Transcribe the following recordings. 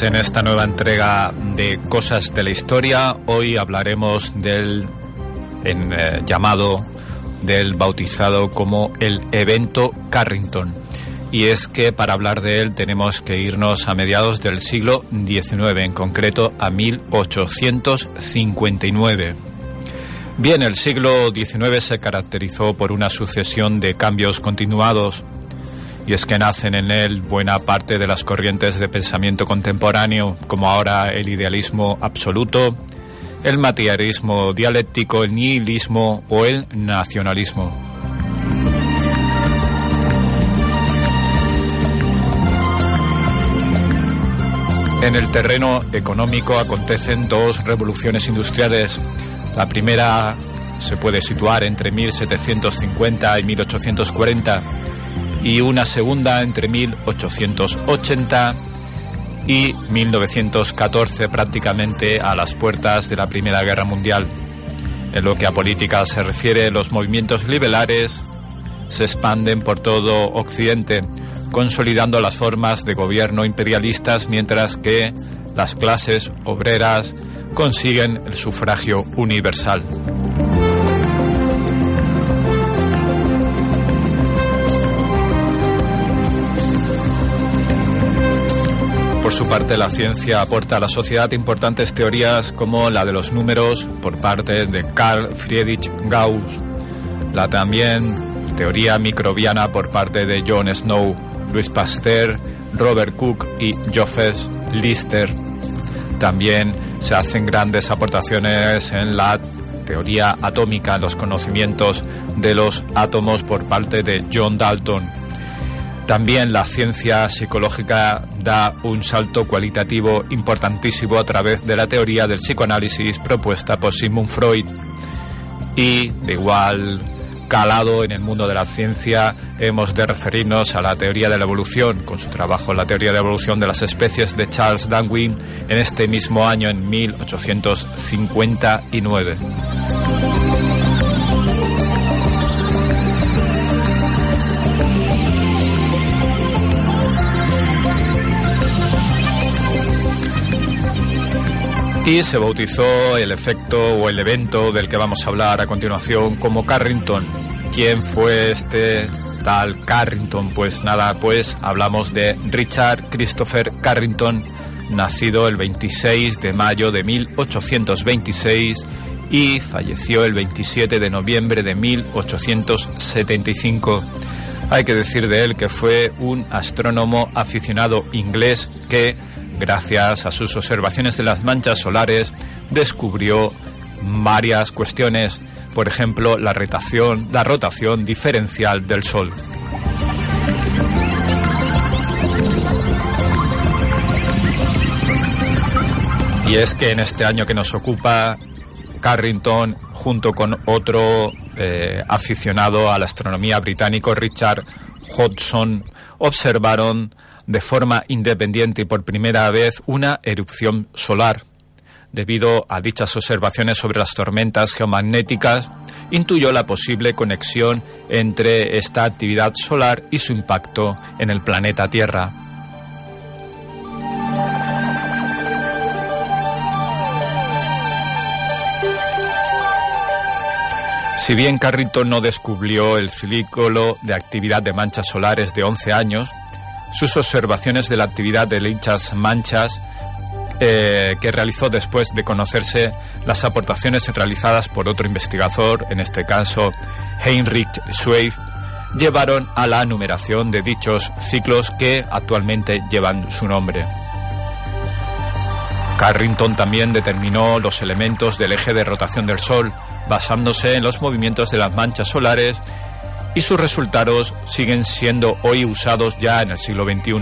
Pues en esta nueva entrega de Cosas de la Historia, hoy hablaremos del eh, llamado del bautizado como el evento Carrington. Y es que para hablar de él tenemos que irnos a mediados del siglo XIX, en concreto a 1859. Bien, el siglo XIX se caracterizó por una sucesión de cambios continuados y es que nacen en él buena parte de las corrientes de pensamiento contemporáneo, como ahora el idealismo absoluto, el materialismo dialéctico, el nihilismo o el nacionalismo. En el terreno económico acontecen dos revoluciones industriales. La primera se puede situar entre 1750 y 1840 y una segunda entre 1880 y 1914 prácticamente a las puertas de la Primera Guerra Mundial. En lo que a política se refiere, los movimientos liberales se expanden por todo Occidente, consolidando las formas de gobierno imperialistas mientras que las clases obreras consiguen el sufragio universal. Por su parte, la ciencia aporta a la sociedad importantes teorías como la de los números por parte de Carl Friedrich Gauss, la también teoría microbiana por parte de John Snow, Louis Pasteur, Robert Cook y Joseph Lister. También se hacen grandes aportaciones en la teoría atómica, los conocimientos de los átomos por parte de John Dalton también la ciencia psicológica da un salto cualitativo importantísimo a través de la teoría del psicoanálisis propuesta por Sigmund Freud. Y de igual calado en el mundo de la ciencia hemos de referirnos a la teoría de la evolución, con su trabajo en la teoría de la evolución de las especies de Charles Darwin en este mismo año, en 1859. Y se bautizó el efecto o el evento del que vamos a hablar a continuación como Carrington. ¿Quién fue este tal Carrington? Pues nada, pues hablamos de Richard Christopher Carrington, nacido el 26 de mayo de 1826 y falleció el 27 de noviembre de 1875. Hay que decir de él que fue un astrónomo aficionado inglés que gracias a sus observaciones de las manchas solares, descubrió varias cuestiones, por ejemplo, la rotación, la rotación diferencial del Sol. Y es que en este año que nos ocupa, Carrington, junto con otro eh, aficionado a la astronomía británico, Richard Hodgson, observaron de forma independiente y por primera vez una erupción solar. Debido a dichas observaciones sobre las tormentas geomagnéticas, intuyó la posible conexión entre esta actividad solar y su impacto en el planeta Tierra. Si bien Carrington no descubrió el círculo de actividad de manchas solares de 11 años, sus observaciones de la actividad de dichas manchas eh, que realizó después de conocerse las aportaciones realizadas por otro investigador, en este caso Heinrich Schweif, llevaron a la numeración de dichos ciclos que actualmente llevan su nombre. Carrington también determinó los elementos del eje de rotación del Sol, basándose en los movimientos de las manchas solares, y sus resultados siguen siendo hoy usados ya en el siglo XXI.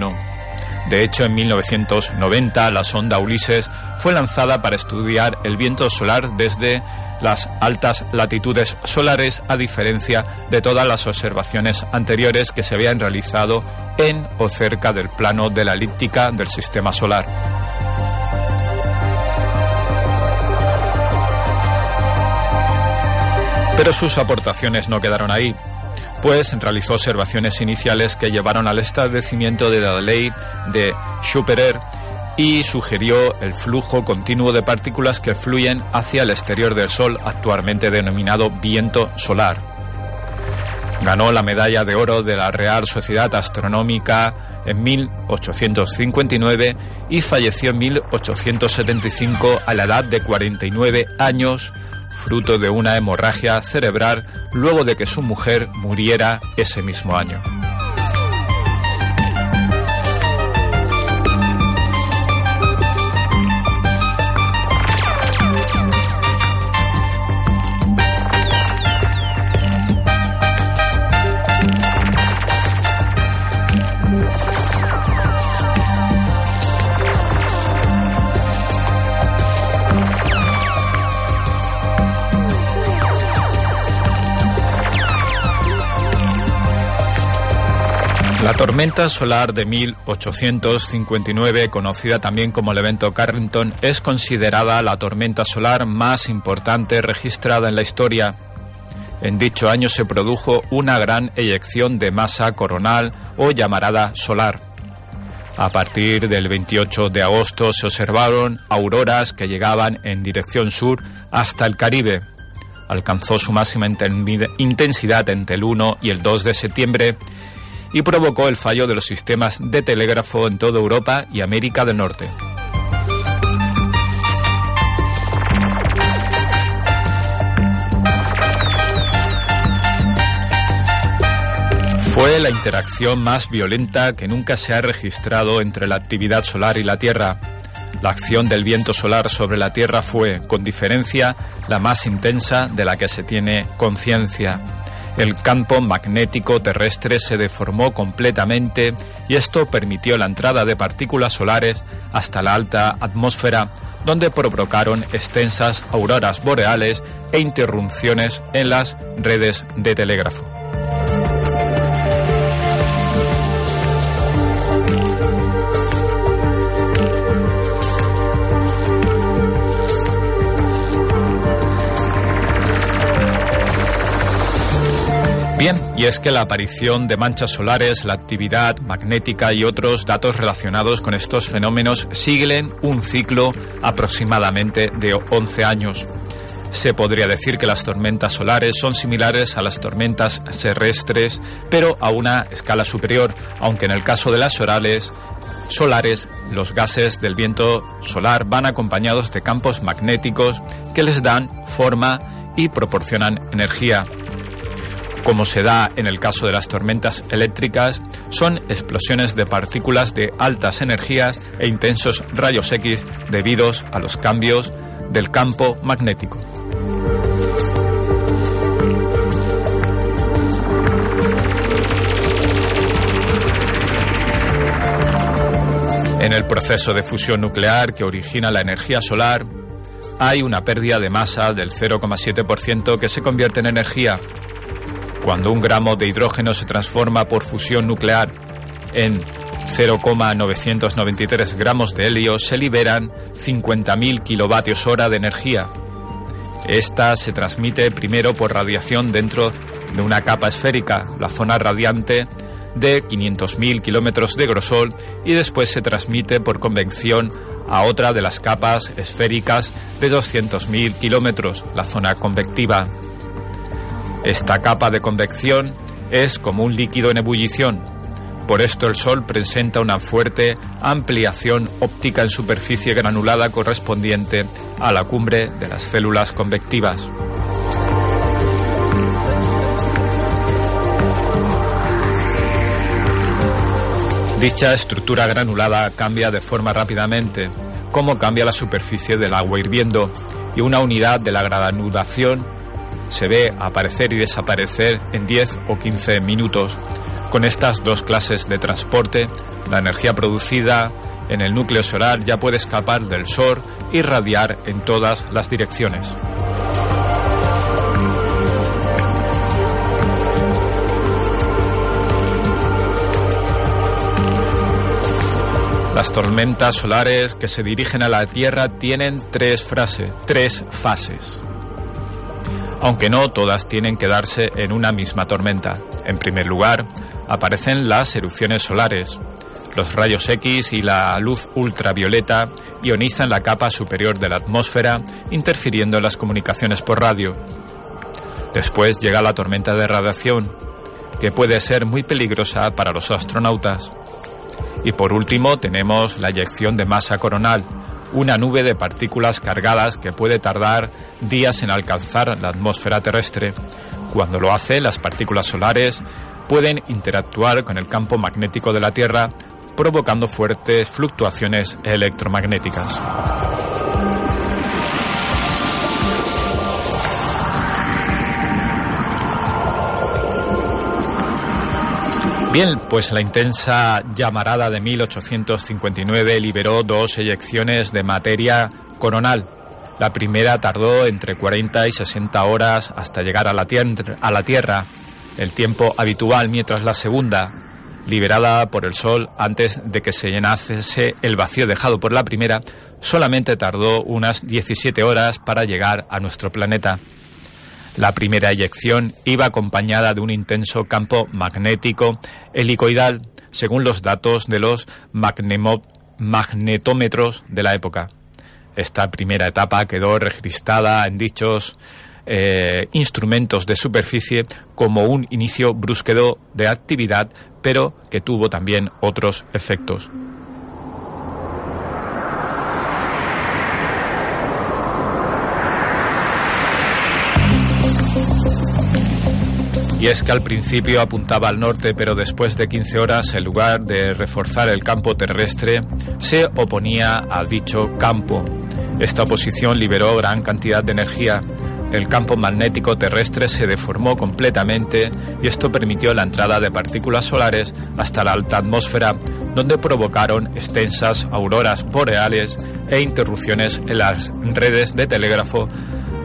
De hecho, en 1990 la sonda Ulises fue lanzada para estudiar el viento solar desde las altas latitudes solares a diferencia de todas las observaciones anteriores que se habían realizado en o cerca del plano de la elíptica del sistema solar. Pero sus aportaciones no quedaron ahí, pues realizó observaciones iniciales que llevaron al establecimiento de la ley de Schupperer y sugirió el flujo continuo de partículas que fluyen hacia el exterior del Sol, actualmente denominado viento solar. Ganó la medalla de oro de la Real Sociedad Astronómica en 1859 y falleció en 1875 a la edad de 49 años, fruto de una hemorragia cerebral luego de que su mujer muriera ese mismo año. La tormenta solar de 1859, conocida también como el evento Carrington, es considerada la tormenta solar más importante registrada en la historia. En dicho año se produjo una gran eyección de masa coronal o llamarada solar. A partir del 28 de agosto se observaron auroras que llegaban en dirección sur hasta el Caribe. Alcanzó su máxima intensidad entre el 1 y el 2 de septiembre y provocó el fallo de los sistemas de telégrafo en toda Europa y América del Norte. Fue la interacción más violenta que nunca se ha registrado entre la actividad solar y la Tierra. La acción del viento solar sobre la Tierra fue, con diferencia, la más intensa de la que se tiene conciencia. El campo magnético terrestre se deformó completamente y esto permitió la entrada de partículas solares hasta la alta atmósfera, donde provocaron extensas auroras boreales e interrupciones en las redes de telégrafo. Y es que la aparición de manchas solares, la actividad magnética y otros datos relacionados con estos fenómenos siguen un ciclo aproximadamente de 11 años. Se podría decir que las tormentas solares son similares a las tormentas terrestres, pero a una escala superior, aunque en el caso de las orales solares, los gases del viento solar van acompañados de campos magnéticos que les dan forma y proporcionan energía como se da en el caso de las tormentas eléctricas, son explosiones de partículas de altas energías e intensos rayos X debidos a los cambios del campo magnético. En el proceso de fusión nuclear que origina la energía solar, hay una pérdida de masa del 0,7% que se convierte en energía cuando un gramo de hidrógeno se transforma por fusión nuclear en 0,993 gramos de helio, se liberan 50.000 kilovatios hora de energía. Esta se transmite primero por radiación dentro de una capa esférica, la zona radiante de 500.000 kilómetros de grosor, y después se transmite por convección a otra de las capas esféricas de 200.000 kilómetros, la zona convectiva. Esta capa de convección es como un líquido en ebullición. Por esto el Sol presenta una fuerte ampliación óptica en superficie granulada correspondiente a la cumbre de las células convectivas. Dicha estructura granulada cambia de forma rápidamente, como cambia la superficie del agua hirviendo, y una unidad de la granudación se ve aparecer y desaparecer en 10 o 15 minutos. Con estas dos clases de transporte, la energía producida en el núcleo solar ya puede escapar del Sol y radiar en todas las direcciones. Las tormentas solares que se dirigen a la Tierra tienen tres, tres fases. Aunque no todas tienen que darse en una misma tormenta. En primer lugar, aparecen las erupciones solares. Los rayos X y la luz ultravioleta ionizan la capa superior de la atmósfera, interfiriendo en las comunicaciones por radio. Después llega la tormenta de radiación, que puede ser muy peligrosa para los astronautas. Y por último tenemos la eyección de masa coronal, una nube de partículas cargadas que puede tardar días en alcanzar la atmósfera terrestre. Cuando lo hace, las partículas solares pueden interactuar con el campo magnético de la Tierra, provocando fuertes fluctuaciones electromagnéticas. Bien, pues la intensa llamarada de 1859 liberó dos eyecciones de materia coronal. La primera tardó entre 40 y 60 horas hasta llegar a la, a la Tierra, el tiempo habitual, mientras la segunda, liberada por el Sol antes de que se llenase el vacío dejado por la primera, solamente tardó unas 17 horas para llegar a nuestro planeta. La primera eyección iba acompañada de un intenso campo magnético helicoidal, según los datos de los magnetómetros de la época. Esta primera etapa quedó registrada en dichos eh, instrumentos de superficie como un inicio brusquedo de actividad, pero que tuvo también otros efectos. Y es que al principio apuntaba al norte, pero después de 15 horas, en lugar de reforzar el campo terrestre, se oponía al dicho campo. Esta oposición liberó gran cantidad de energía. El campo magnético terrestre se deformó completamente y esto permitió la entrada de partículas solares hasta la alta atmósfera, donde provocaron extensas auroras boreales e interrupciones en las redes de telégrafo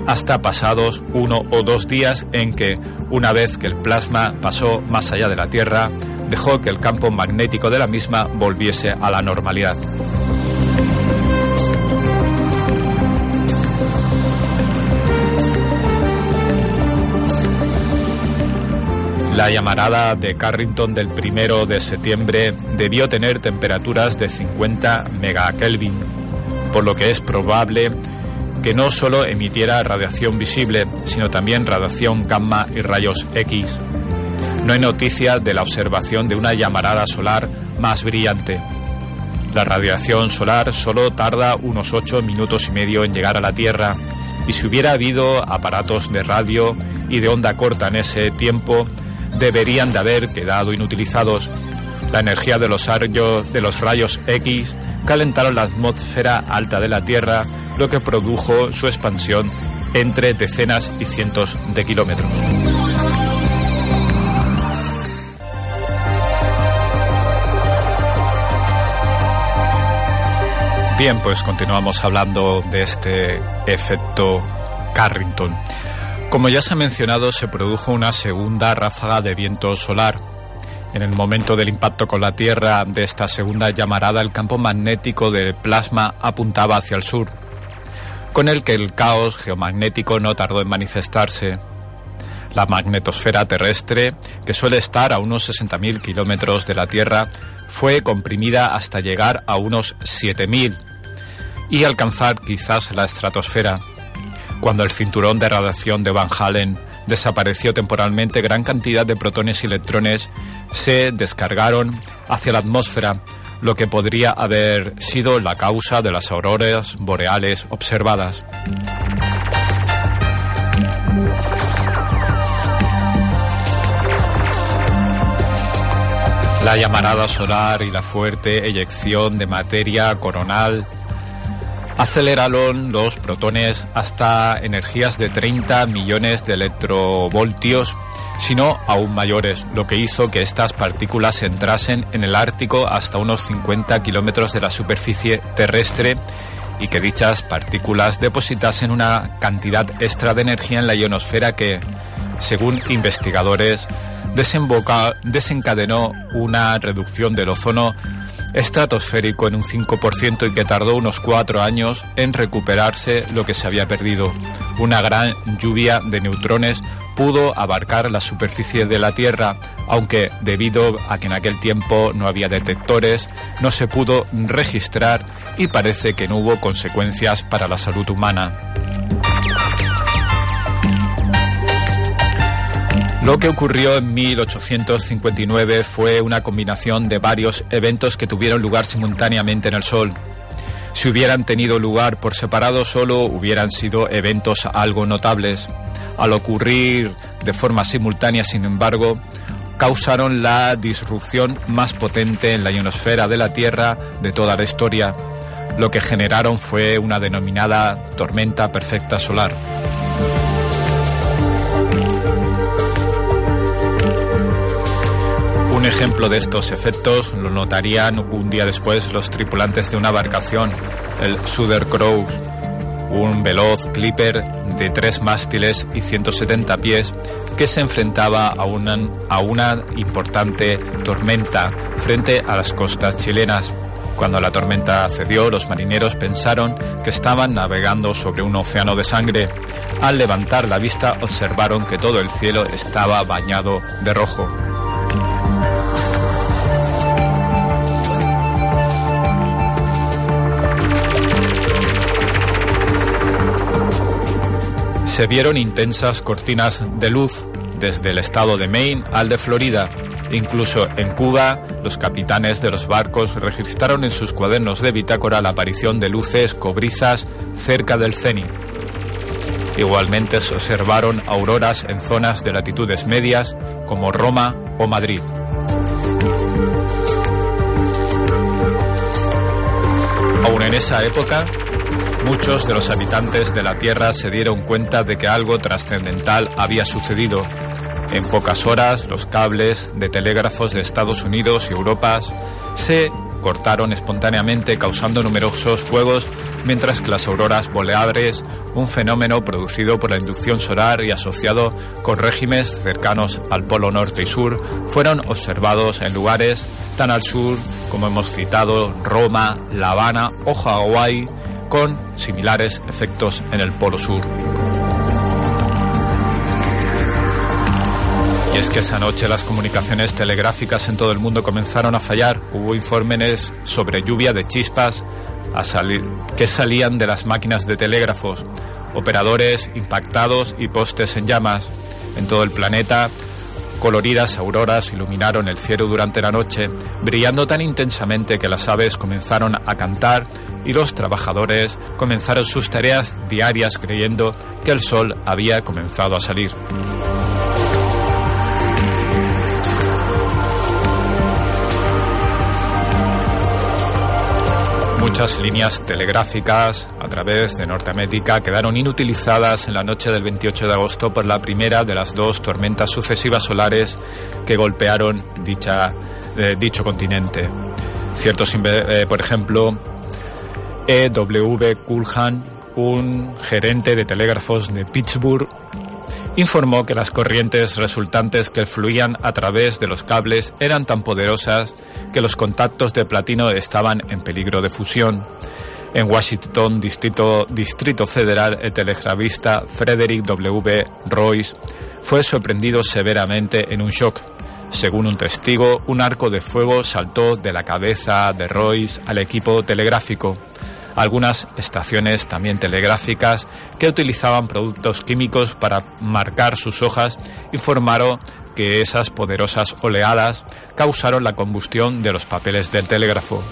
hasta pasados uno o dos días en que, una vez que el plasma pasó más allá de la Tierra, dejó que el campo magnético de la misma volviese a la normalidad. La llamarada de Carrington del primero de septiembre debió tener temperaturas de 50 megakelvin, por lo que es probable que no solo emitiera radiación visible, sino también radiación gamma y rayos X. No hay noticia de la observación de una llamarada solar más brillante. La radiación solar solo tarda unos 8 minutos y medio en llegar a la Tierra, y si hubiera habido aparatos de radio y de onda corta en ese tiempo, deberían de haber quedado inutilizados. La energía de los, rayos, de los rayos X calentaron la atmósfera alta de la Tierra lo que produjo su expansión entre decenas y cientos de kilómetros. Bien, pues continuamos hablando de este efecto Carrington. Como ya se ha mencionado, se produjo una segunda ráfaga de viento solar. En el momento del impacto con la Tierra de esta segunda llamarada, el campo magnético del plasma apuntaba hacia el sur, con el que el caos geomagnético no tardó en manifestarse. La magnetosfera terrestre, que suele estar a unos 60.000 kilómetros de la Tierra, fue comprimida hasta llegar a unos 7.000 y alcanzar quizás la estratosfera. Cuando el cinturón de radiación de Van Halen desapareció temporalmente, gran cantidad de protones y electrones se descargaron hacia la atmósfera, lo que podría haber sido la causa de las auroras boreales observadas. La llamarada solar y la fuerte eyección de materia coronal aceleraron los protones hasta energías de 30 millones de electrovoltios, sino aún mayores, lo que hizo que estas partículas entrasen en el Ártico hasta unos 50 kilómetros de la superficie terrestre y que dichas partículas depositasen una cantidad extra de energía en la ionosfera que, según investigadores, desencadenó una reducción del ozono estratosférico en un 5% y que tardó unos cuatro años en recuperarse lo que se había perdido. Una gran lluvia de neutrones pudo abarcar la superficie de la Tierra, aunque debido a que en aquel tiempo no había detectores, no se pudo registrar y parece que no hubo consecuencias para la salud humana. Lo que ocurrió en 1859 fue una combinación de varios eventos que tuvieron lugar simultáneamente en el Sol. Si hubieran tenido lugar por separado solo hubieran sido eventos algo notables. Al ocurrir de forma simultánea, sin embargo, causaron la disrupción más potente en la ionosfera de la Tierra de toda la historia. Lo que generaron fue una denominada tormenta perfecta solar. Un ejemplo de estos efectos lo notarían un día después los tripulantes de una embarcación, el Suder Crows, un veloz clipper de tres mástiles y 170 pies que se enfrentaba a una, a una importante tormenta frente a las costas chilenas. Cuando la tormenta cedió, los marineros pensaron que estaban navegando sobre un océano de sangre. Al levantar la vista observaron que todo el cielo estaba bañado de rojo. Se vieron intensas cortinas de luz desde el estado de Maine al de Florida. Incluso en Cuba, los capitanes de los barcos registraron en sus cuadernos de bitácora la aparición de luces cobrizas cerca del cenit. Igualmente se observaron auroras en zonas de latitudes medias como Roma o Madrid. Aún en esa época, Muchos de los habitantes de la Tierra se dieron cuenta de que algo trascendental había sucedido. En pocas horas, los cables de telégrafos de Estados Unidos y Europa se cortaron espontáneamente causando numerosos fuegos, mientras que las auroras boreales, un fenómeno producido por la inducción solar y asociado con regímenes cercanos al Polo Norte y Sur, fueron observados en lugares tan al sur como hemos citado Roma, La Habana o Hawái, con similares efectos en el Polo Sur. Y es que esa noche las comunicaciones telegráficas en todo el mundo comenzaron a fallar. Hubo informes sobre lluvia de chispas que salían de las máquinas de telégrafos, operadores impactados y postes en llamas. En todo el planeta Coloridas auroras iluminaron el cielo durante la noche, brillando tan intensamente que las aves comenzaron a cantar y los trabajadores comenzaron sus tareas diarias creyendo que el sol había comenzado a salir. Muchas líneas telegráficas a través de Norteamérica quedaron inutilizadas en la noche del 28 de agosto por la primera de las dos tormentas sucesivas solares que golpearon dicha, eh, dicho continente. Ciertos, eh, por ejemplo, E.W. Culhan, un gerente de telégrafos de Pittsburgh, informó que las corrientes resultantes que fluían a través de los cables eran tan poderosas que los contactos de platino estaban en peligro de fusión. En Washington, Distrito, Distrito Federal, el telegrafista Frederick W. Royce fue sorprendido severamente en un shock. Según un testigo, un arco de fuego saltó de la cabeza de Royce al equipo telegráfico. Algunas estaciones también telegráficas que utilizaban productos químicos para marcar sus hojas informaron que esas poderosas oleadas causaron la combustión de los papeles del telégrafo.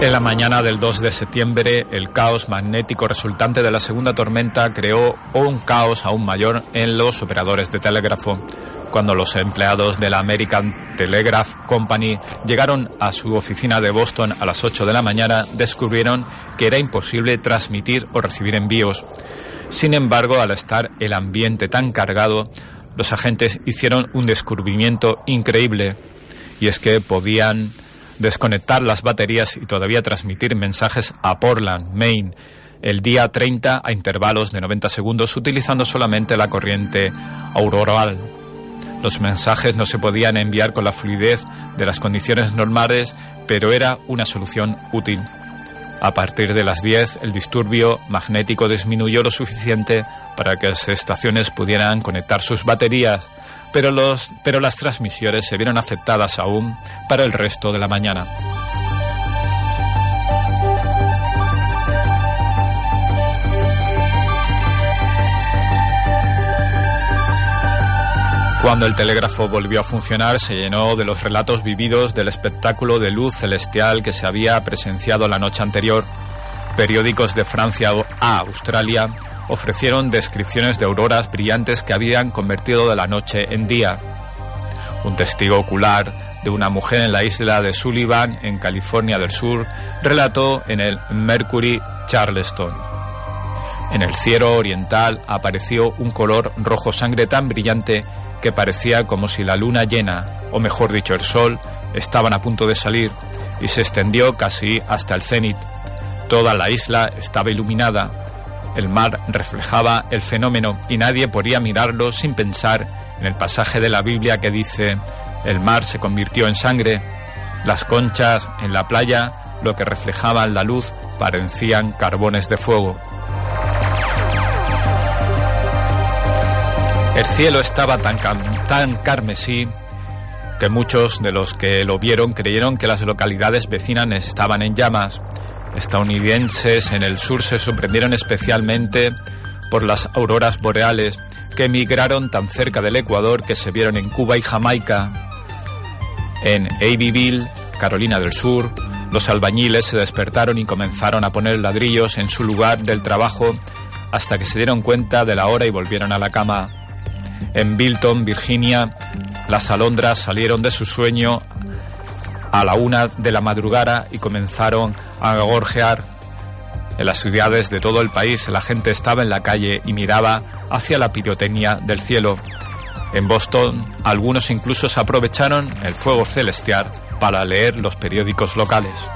En la mañana del 2 de septiembre, el caos magnético resultante de la segunda tormenta creó un caos aún mayor en los operadores de telégrafo. Cuando los empleados de la American Telegraph Company llegaron a su oficina de Boston a las 8 de la mañana, descubrieron que era imposible transmitir o recibir envíos. Sin embargo, al estar el ambiente tan cargado, los agentes hicieron un descubrimiento increíble, y es que podían desconectar las baterías y todavía transmitir mensajes a Portland, Maine, el día 30 a intervalos de 90 segundos utilizando solamente la corriente auroral. Los mensajes no se podían enviar con la fluidez de las condiciones normales, pero era una solución útil. A partir de las 10, el disturbio magnético disminuyó lo suficiente para que las estaciones pudieran conectar sus baterías pero, los, pero las transmisiones se vieron afectadas aún para el resto de la mañana. Cuando el telégrafo volvió a funcionar, se llenó de los relatos vividos del espectáculo de luz celestial que se había presenciado la noche anterior. Periódicos de Francia a Australia ofrecieron descripciones de auroras brillantes que habían convertido de la noche en día. Un testigo ocular de una mujer en la isla de Sullivan, en California del Sur, relató en el Mercury Charleston. En el cielo oriental apareció un color rojo sangre tan brillante que parecía como si la luna llena, o mejor dicho el sol, estaban a punto de salir y se extendió casi hasta el cenit. Toda la isla estaba iluminada el mar reflejaba el fenómeno y nadie podía mirarlo sin pensar en el pasaje de la Biblia que dice, el mar se convirtió en sangre, las conchas en la playa, lo que reflejaban la luz, parecían carbones de fuego. El cielo estaba tan, tan carmesí que muchos de los que lo vieron creyeron que las localidades vecinas estaban en llamas estadounidenses en el sur se sorprendieron especialmente por las auroras boreales que emigraron tan cerca del Ecuador que se vieron en Cuba y Jamaica. En Abbeville, Carolina del Sur, los albañiles se despertaron y comenzaron a poner ladrillos en su lugar del trabajo hasta que se dieron cuenta de la hora y volvieron a la cama. En Bilton, Virginia, las alondras salieron de su sueño a la una de la madrugada y comenzaron a gorjear. En las ciudades de todo el país la gente estaba en la calle y miraba hacia la pirotecnia del cielo. En Boston algunos incluso se aprovecharon el fuego celestial para leer los periódicos locales.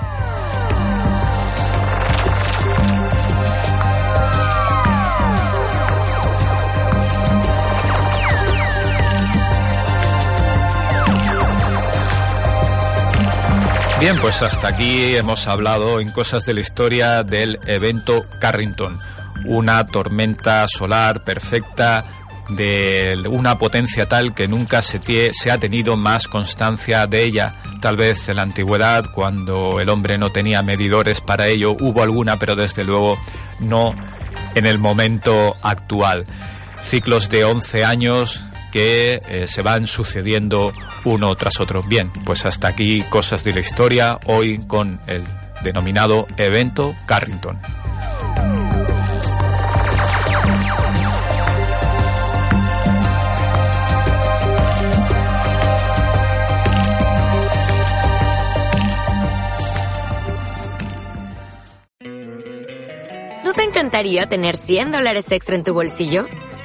Bien, pues hasta aquí hemos hablado en cosas de la historia del evento Carrington, una tormenta solar perfecta de una potencia tal que nunca se, se, ha tenido más constancia de ella. Tal vez en la antigüedad, cuando el hombre no tenía medidores para ello, hubo alguna, pero desde luego no en el momento actual. Ciclos de 11 años que eh, se van sucediendo uno tras otro. Bien, pues hasta aquí cosas de la historia, hoy con el denominado evento Carrington. ¿No te encantaría tener 100 dólares extra en tu bolsillo?